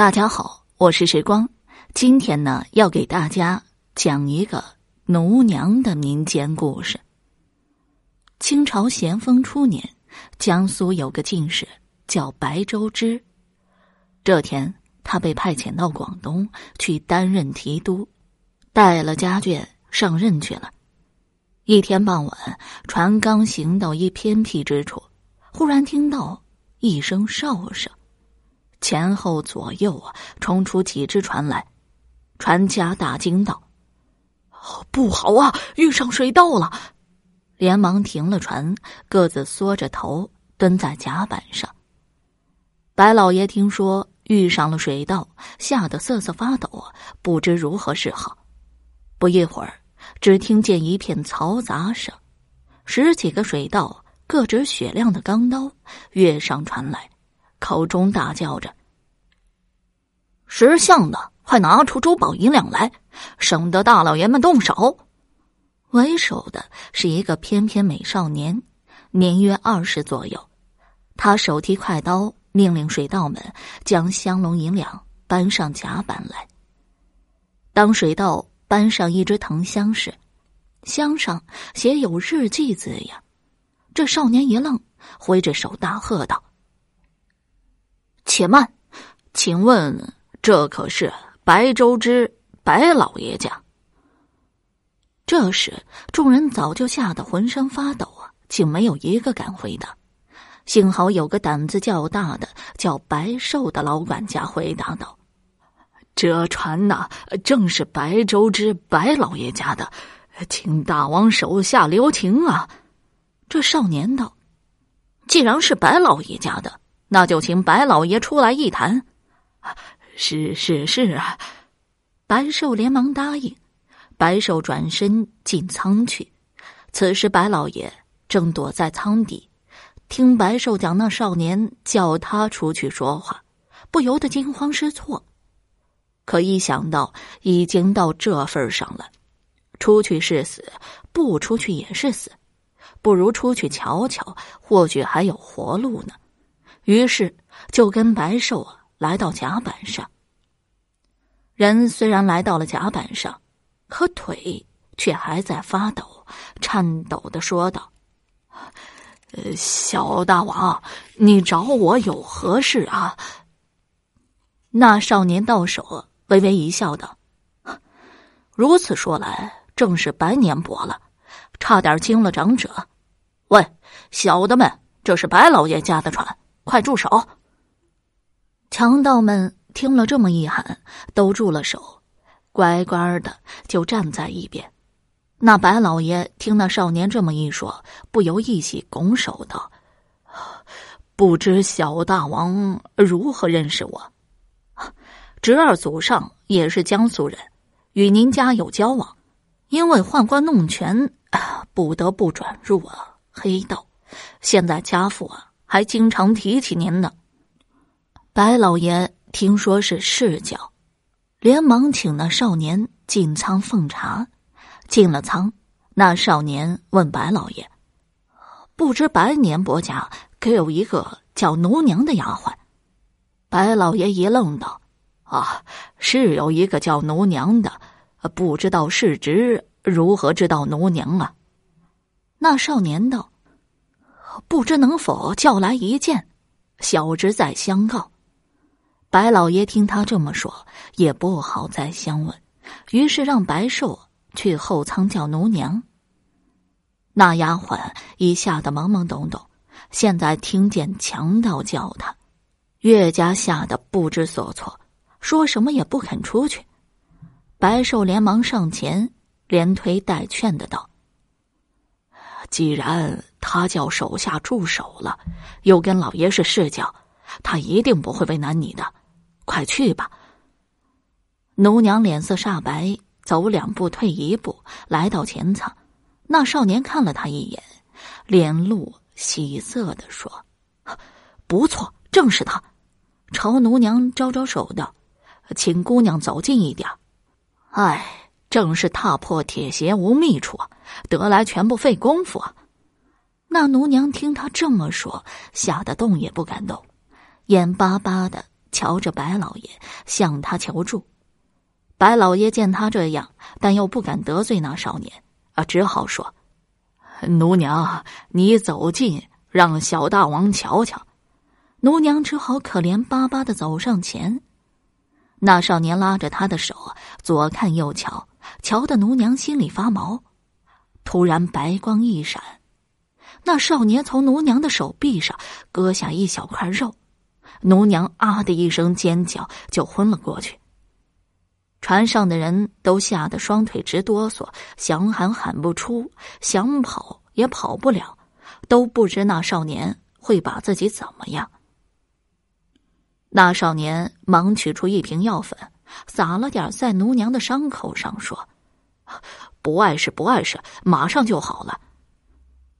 大家好，我是时光。今天呢，要给大家讲一个奴娘的民间故事。清朝咸丰初年，江苏有个进士叫白周之。这天，他被派遣到广东去担任提督，带了家眷上任去了。一天傍晚，船刚行到一偏僻之处，忽然听到一声哨声。前后左右啊，冲出几只船来，船家大惊道：“不好啊，遇上水盗了！”连忙停了船，各自缩着头蹲在甲板上。白老爷听说遇上了水盗，吓得瑟瑟发抖，不知如何是好。不一会儿，只听见一片嘈杂声，十几个水盗各执雪亮的钢刀跃上船来。口中大叫着：“识相的，快拿出珠宝银两来，省得大老爷们动手。”为首的是一个翩翩美少年，年约二十左右。他手提快刀，命令水盗们将香笼银两搬上甲板来。当水盗搬上一只藤箱时，箱上写有“日记”字样。这少年一愣，挥着手大喝道。且慢，请问这可是白周之白老爷家？这时众人早就吓得浑身发抖啊，竟没有一个敢回答。幸好有个胆子较大的叫白寿的老管家回答道：“这船呐，正是白周之白老爷家的，请大王手下留情啊！”这少年道：“既然是白老爷家的。”那就请白老爷出来一谈。是是是啊，白寿连忙答应。白寿转身进舱去。此时白老爷正躲在舱底，听白寿讲那少年叫他出去说话，不由得惊慌失措。可一想到已经到这份上了，出去是死，不出去也是死，不如出去瞧瞧，或许还有活路呢。于是就跟白寿啊来到甲板上。人虽然来到了甲板上，可腿却还在发抖，颤抖的说道：“，小大王，你找我有何事啊？”那少年到手，微微一笑，道：“如此说来，正是白年伯了，差点惊了长者。喂，小的们，这是白老爷家的船。”快住手！强盗们听了这么一喊，都住了手，乖乖的就站在一边。那白老爷听那少年这么一说，不由一喜，拱手道：“不知小大王如何认识我？侄儿祖上也是江苏人，与您家有交往，因为宦官弄权，不得不转入啊黑道。现在家父啊。”还经常提起您呢。白老爷听说是世教，连忙请那少年进仓奉茶。进了仓，那少年问白老爷：“不知白年伯家可有一个叫奴娘的丫鬟？”白老爷一愣道：“啊，是有一个叫奴娘的，不知道世侄如何知道奴娘啊？”那少年道。不知能否叫来一见，小侄再相告。白老爷听他这么说，也不好再相问，于是让白寿去后舱叫奴娘。那丫鬟已吓得懵懵懂懂，现在听见强盗叫他，越加吓得不知所措，说什么也不肯出去。白寿连忙上前，连推带劝的道。既然他叫手下住手了，又跟老爷是世交，他一定不会为难你的。快去吧。奴娘脸色煞白，走两步退一步，来到前舱。那少年看了他一眼，脸露喜色的说：“不错，正是他。”朝奴娘招招手道：“请姑娘走近一点。”哎。正是踏破铁鞋无觅处，得来全不费功夫啊！那奴娘听他这么说，吓得动也不敢动，眼巴巴的瞧着白老爷，向他求助。白老爷见他这样，但又不敢得罪那少年，啊，只好说：“奴娘，你走近，让小大王瞧瞧。”奴娘只好可怜巴巴的走上前。那少年拉着他的手，左看右瞧，瞧得奴娘心里发毛。突然白光一闪，那少年从奴娘的手臂上割下一小块肉，奴娘啊的一声尖叫，就昏了过去。船上的人都吓得双腿直哆嗦，想喊喊不出，想跑也跑不了，都不知那少年会把自己怎么样。那少年忙取出一瓶药粉，撒了点在奴娘的伤口上，说：“不碍事，不碍事，马上就好了。”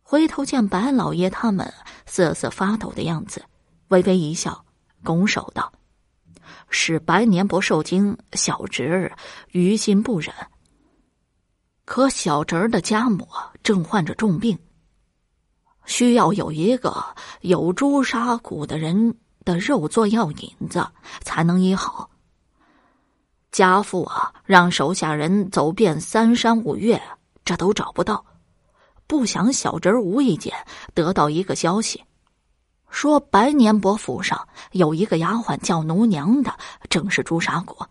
回头见白老爷他们瑟瑟发抖的样子，微微一笑，拱手道：“是白年不受惊，小侄儿于心不忍。可小侄儿的家母正患着重病，需要有一个有朱砂骨的人。”的肉做药引子才能医好。家父啊，让手下人走遍三山五岳，这都找不到。不想小侄儿无意间得到一个消息，说白年伯府上有一个丫鬟叫奴娘的，正是朱砂果。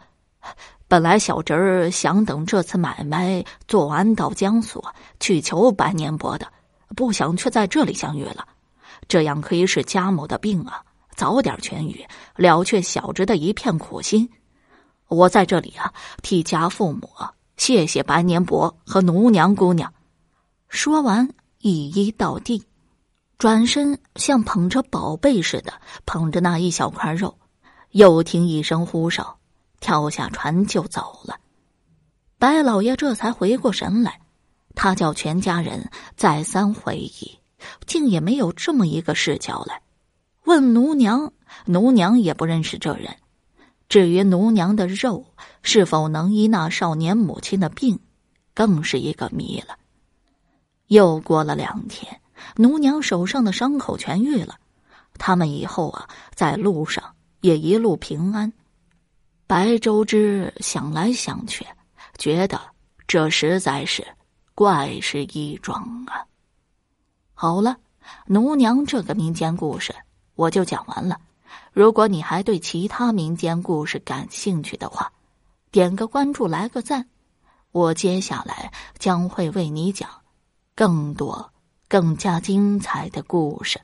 本来小侄儿想等这次买卖做完，到江苏去求白年伯的，不想却在这里相遇了。这样可以使家母的病啊。早点痊愈，了却小侄的一片苦心。我在这里啊，替家父母谢谢白年伯和奴娘姑娘。说完，一一到地，转身像捧着宝贝似的捧着那一小块肉，又听一声呼哨，跳下船就走了。白老爷这才回过神来，他叫全家人再三回忆，竟也没有这么一个事交来。问奴娘，奴娘也不认识这人。至于奴娘的肉是否能医那少年母亲的病，更是一个谜了。又过了两天，奴娘手上的伤口痊愈了，他们以后啊，在路上也一路平安。白周之想来想去，觉得这实在是怪事一桩啊。好了，奴娘这个民间故事。我就讲完了。如果你还对其他民间故事感兴趣的话，点个关注，来个赞。我接下来将会为你讲更多、更加精彩的故事。